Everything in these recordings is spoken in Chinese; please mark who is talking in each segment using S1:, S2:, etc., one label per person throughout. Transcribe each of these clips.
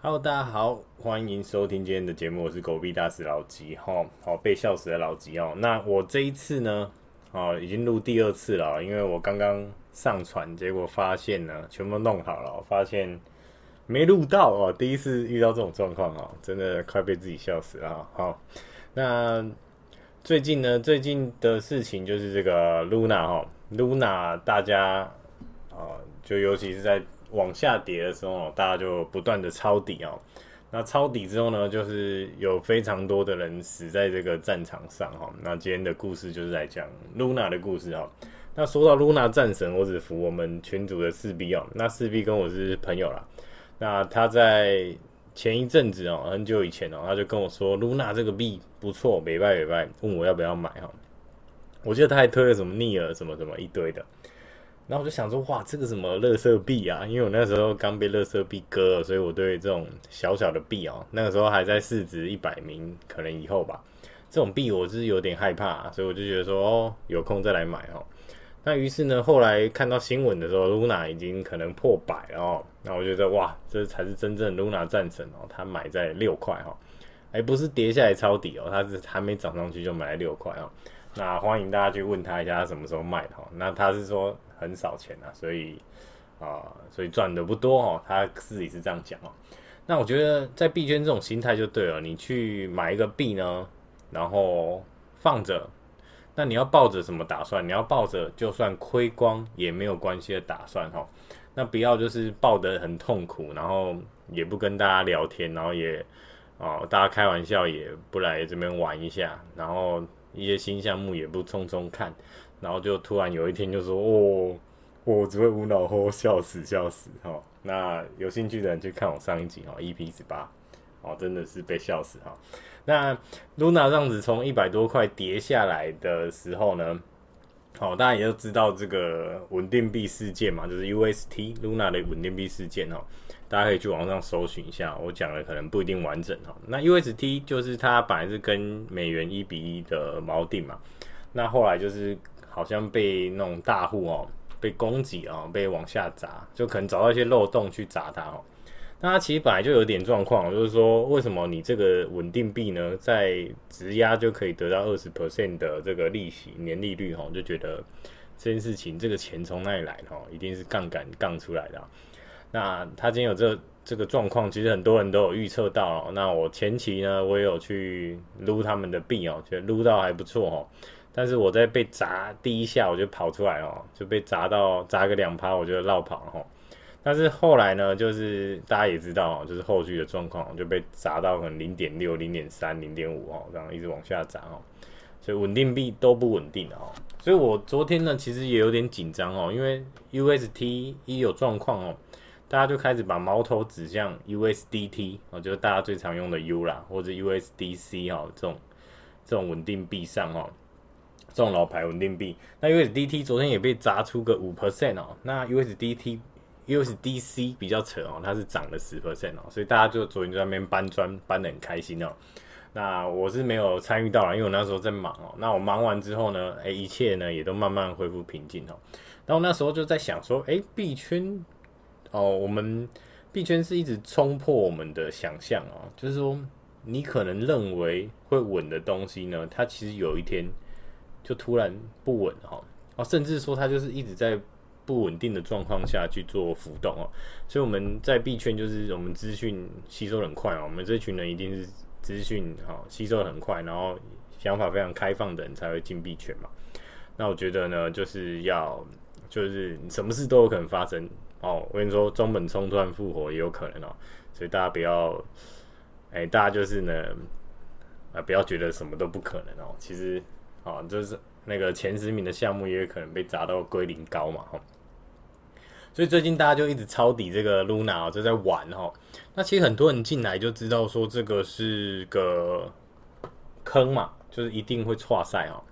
S1: Hello，大家好，欢迎收听今天的节目，我是狗币大使老吉，哈，好被笑死的老吉哦。那我这一次呢，哦，已经录第二次了，因为我刚刚上传，结果发现呢，全部弄好了，发现没录到哦。第一次遇到这种状况哦，真的快被自己笑死了。好，那最近呢，最近的事情就是这个 Luna 哈，Luna 大家啊，就尤其是在。往下跌的时候，大家就不断的抄底哦。那抄底之后呢，就是有非常多的人死在这个战场上哈。那今天的故事就是来讲 Luna 的故事哈。那说到 Luna 战神，我只服我们群组的四 B 哦。那四 B 跟我是朋友啦。那他在前一阵子哦，很久以前哦，他就跟我说 Luna 这个币不错，没败没败，问我要不要买哈。我记得他还推了什么逆耳什么什么一堆的。然后我就想说，哇，这个什么垃圾币啊？因为我那时候刚被垃圾币割了，所以我对这种小小的币哦，那个时候还在市值一百名，可能以后吧，这种币我是有点害怕，所以我就觉得说，哦，有空再来买哦。那于是呢，后来看到新闻的时候，Luna 已经可能破百了哦，那我觉得哇，这才是真正 Luna 战神哦，他买在六块哈，哎，不是跌下来抄底哦，他是还没涨上去就买在六块哦。那欢迎大家去问他一下，他什么时候卖的哈？那他是说。很少钱啊，所以啊，所以赚的不多哦。他自己是这样讲哦。那我觉得在币圈这种心态就对了，你去买一个币呢，然后放着，那你要抱着什么打算？你要抱着就算亏光也没有关系的打算哈。那不要就是抱得很痛苦，然后也不跟大家聊天，然后也哦，大家开玩笑也不来这边玩一下，然后一些新项目也不冲冲看。然后就突然有一天就说哦，我只会无脑吼，笑死笑死哈、哦。那有兴趣的人去看我上一集哈，EP 十八，哦，真的是被笑死哈、哦。那 Luna 这样子从一百多块跌下来的时候呢，好、哦，大家也都知道这个稳定币事件嘛，就是 UST Luna 的稳定币事件哈。大家可以去网上搜寻一下，我讲的可能不一定完整哈。那 UST 就是它本来是跟美元一比一的锚定嘛，那后来就是。好像被那种大户哦，被攻击啊，被往下砸，就可能找到一些漏洞去砸它哦。那它其实本来就有点状况，就是说为什么你这个稳定币呢，在质押就可以得到二十 percent 的这个利息年利率哈，就觉得这件事情这个钱从哪里来哈，一定是杠杆杠出来的。那他今天有这这个状况，其实很多人都有预测到。那我前期呢，我有去撸他们的币哦，觉得撸到还不错哦。但是我在被砸第一下我就跑出来哦，就被砸到砸个两趴我就绕跑了。但是后来呢，就是大家也知道哦，就是后续的状况就被砸到可能零点六、零点三、零点五哦，这样一直往下砸哦。所以稳定币都不稳定哦。所以我昨天呢其实也有点紧张哦，因为 UST 一有状况哦，大家就开始把矛头指向 USDT 哦，就是大家最常用的 U 啦，或者 USDC 哦，这种这种稳定币上哦。这种老牌稳定币，那 USDT 昨天也被砸出个五 percent 哦。那 USDT、USDC 比较扯哦，它是涨了十 percent 哦，所以大家就昨天就在那边搬砖搬得很开心哦。那我是没有参与到啦，因为我那时候在忙哦。那我忙完之后呢，哎，一切呢也都慢慢恢复平静哦。然后那时候就在想说，哎，币圈哦，我们币圈是一直冲破我们的想象哦，就是说你可能认为会稳的东西呢，它其实有一天。就突然不稳哈，哦，甚至说它就是一直在不稳定的状况下去做浮动哦，所以我们在币圈就是我们资讯吸收很快哦，我们这群人一定是资讯哈吸收很快，然后想法非常开放的人才会进币圈嘛。那我觉得呢，就是要就是什么事都有可能发生哦。我跟你说，中本聪突然复活也有可能哦，所以大家不要，哎、大家就是呢，啊、不要觉得什么都不可能哦，其实。哦，就是那个前十名的项目也有可能被砸到归零高嘛，哈。所以最近大家就一直抄底这个 Luna 就在玩哈。那其实很多人进来就知道说这个是个坑嘛，就是一定会挫赛哦。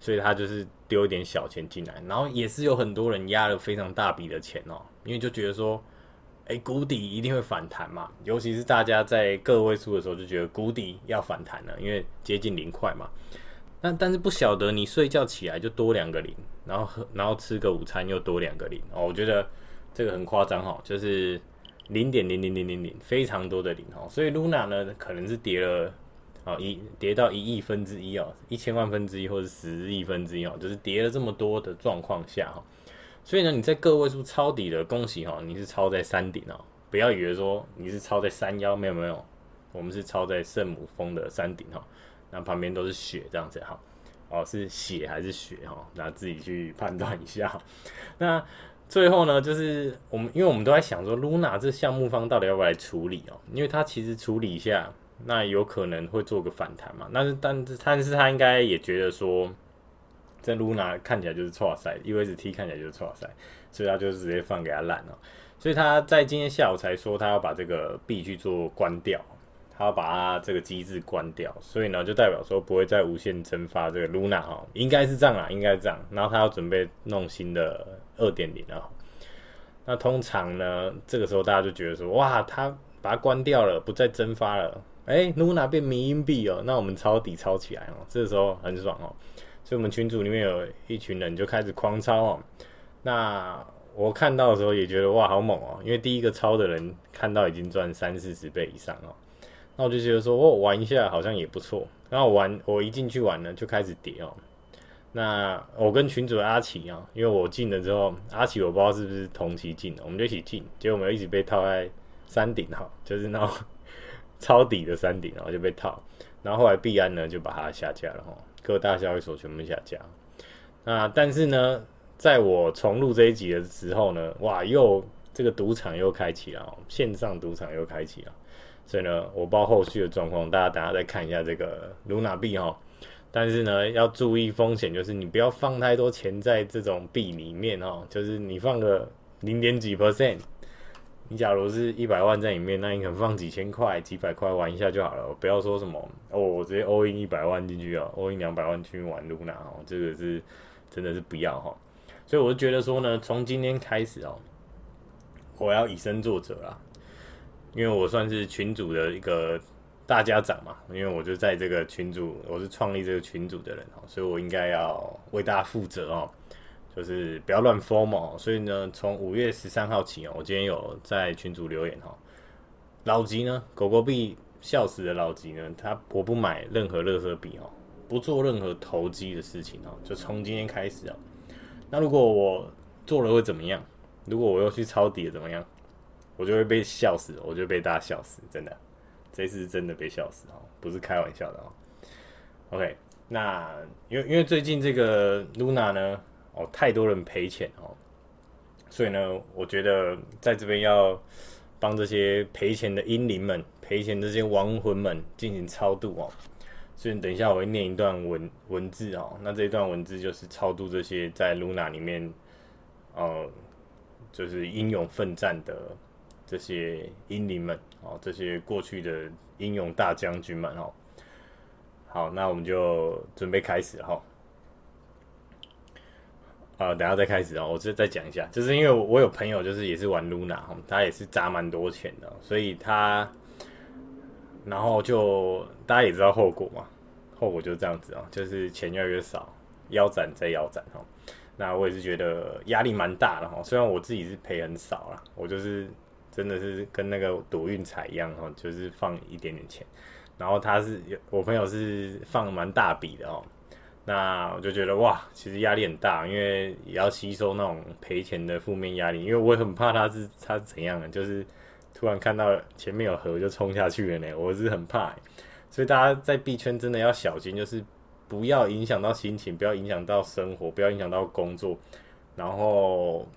S1: 所以他就是丢一点小钱进来，然后也是有很多人压了非常大笔的钱哦，因为就觉得说，哎，谷底一定会反弹嘛。尤其是大家在个位数的时候就觉得谷底要反弹了，因为接近零块嘛。但但是不晓得你睡觉起来就多两个零，然后然后吃个午餐又多两个零哦，我觉得这个很夸张哈，就是零点零零零零零，非常多的零哦。所以 Luna 呢，可能是跌了啊一跌到一亿分之一哦，一千万分之一或者十亿分之一哦，就是跌了这么多的状况下哈。所以呢，你在个位数抄底的，恭喜哈，你是抄在山顶哦，不要以为说你是抄在山腰，没有没有，我们是抄在圣母峰的山顶哈，那旁边都是雪这样子哈。哦，是血还是血哈？那自己去判断一下。那最后呢，就是我们，因为我们都在想说，Luna 这项目方到底要不要来处理哦？因为他其实处理一下，那有可能会做个反弹嘛。但是，但是，但是他应该也觉得说，这 Luna 看起来就是错赛，UST 看起来就是错赛，所以他就直接放给他烂了。所以他在今天下午才说，他要把这个币去做关掉。他要把它这个机制关掉，所以呢，就代表说不会再无限蒸发这个 Luna 哈，应该是这样啦，应该是这样。然后他要准备弄新的二点零啊。那通常呢，这个时候大家就觉得说，哇，他把它关掉了，不再蒸发了，哎，Luna 变迷因币哦，那我们抄底抄起来哦，这个时候很爽哦。所以我们群组里面有一群人就开始狂抄哦。那我看到的时候也觉得哇，好猛哦，因为第一个抄的人看到已经赚三四十倍以上哦。那我就觉得说，我玩一下好像也不错。然后玩，我一进去玩呢，就开始叠哦。那我跟群主阿奇啊，因为我进了之后，阿奇我不知道是不是同期进的，我们就一起进，结果我们一直被套在山顶哈，就是那种 抄底的山顶，然后就被套。然后后来币安呢就把它下架了哈，各大交易所全部下架。那但是呢，在我重录这一集的时候呢，哇，又这个赌场又开启了，线上赌场又开启了。所以呢，我不知道后续的状况，大家等下再看一下这个 Luna 币哈。但是呢，要注意风险，就是你不要放太多钱在这种币里面哦。就是你放个零点几 percent，你假如是一百万在里面，那你可能放几千块、几百块玩一下就好了。不要说什么哦，我直接 all in 一百万进去啊，all in 两百万去玩 Luna 哦，这个是真的是不要哈。所以我就觉得说呢，从今天开始哦，我要以身作则啦。因为我算是群主的一个大家长嘛，因为我就在这个群组，我是创立这个群组的人哦，所以我应该要为大家负责哦，就是不要乱 FOMO。所以呢，从五月十三号起哦，我今天有在群组留言哈，老吉呢，狗狗币笑死的老吉呢，他我不买任何乐色币哦，不做任何投机的事情哦，就从今天开始哦。那如果我做了会怎么样？如果我又去抄底怎么样？我就会被笑死，我就被大家笑死，真的，这次真的被笑死哦，不是开玩笑的哦。OK，那因为因为最近这个 Luna 呢，哦，太多人赔钱哦，所以呢，我觉得在这边要帮这些赔钱的英灵们、赔钱这些亡魂们进行超度哦。所以等一下我会念一段文文字哦，那这一段文字就是超度这些在 Luna 里面，呃，就是英勇奋战的。这些英灵们哦，这些过去的英勇大将军们哦，好，那我们就准备开始哈。啊，等下再开始哦，我再再讲一下，就是因为我有朋友就是也是玩 Luna 哈，他也是砸蛮多钱的，所以他，然后就大家也知道后果嘛，后果就是这样子啊，就是钱越来越少，腰斩再腰斩哈。那我也是觉得压力蛮大的哈，虽然我自己是赔很少啦，我就是。真的是跟那个赌运彩一样哦，就是放一点点钱，然后他是我朋友是放蛮大笔的哦，那我就觉得哇，其实压力很大，因为也要吸收那种赔钱的负面压力，因为我也很怕他是他怎样的，就是突然看到前面有河就冲下去了呢，我是很怕，所以大家在币圈真的要小心，就是不要影响到心情，不要影响到生活，不要影响到工作，然后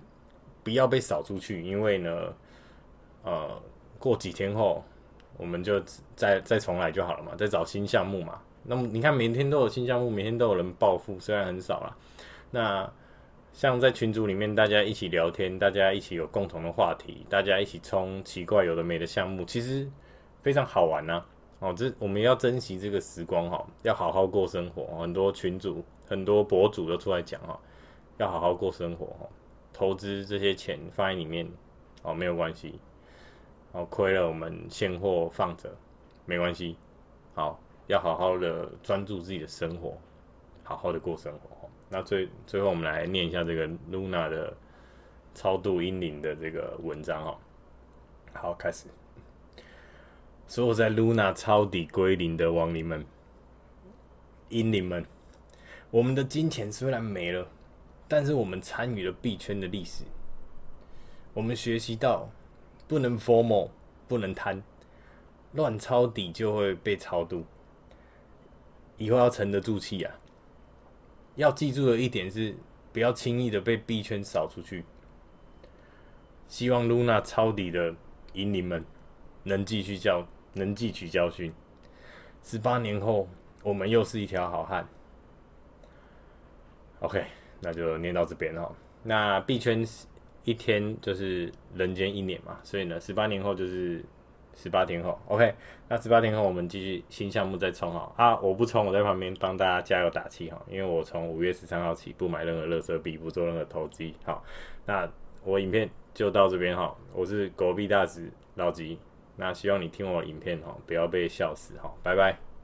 S1: 不要被扫出去，因为呢。呃，过几天后，我们就再再重来就好了嘛，再找新项目嘛。那么你看，每天都有新项目，每天都有人暴富，虽然很少啦。那像在群组里面，大家一起聊天，大家一起有共同的话题，大家一起冲奇怪有的没的项目，其实非常好玩呐、哦，这我们要珍惜这个时光哈，要好好过生活。很多群组、很多博主都出来讲哈，要好好过生活哈，投资这些钱放在里面哦，没有关系。哦，亏了我们现货放着，没关系。好，要好好的专注自己的生活，好好的过生活。那最最后，我们来念一下这个 Luna 的超度英灵的这个文章哈。好，开始。所有在 Luna 抄底归零的亡灵们、英灵们，我们的金钱虽然没了，但是我们参与了币圈的历史。我们学习到，不能 formal，不能贪，乱抄底就会被超度。以后要沉得住气啊！要记住的一点是，不要轻易的被币圈扫出去。希望 Luna 抄底的英灵们能继续教，能汲取教训。十八年后，我们又是一条好汉。OK，那就念到这边哈。那币圈一天就是人间一年嘛，所以呢，十八年后就是。十八天后，OK，那十八天后我们继续新项目再冲哈啊！我不冲，我在旁边帮大家加油打气哈，因为我从五月十三号起不买任何乐色币，不做任何投机。好，那我影片就到这边哈，我是狗币大使老吉，那希望你听我影片哈，不要被笑死哈，拜拜。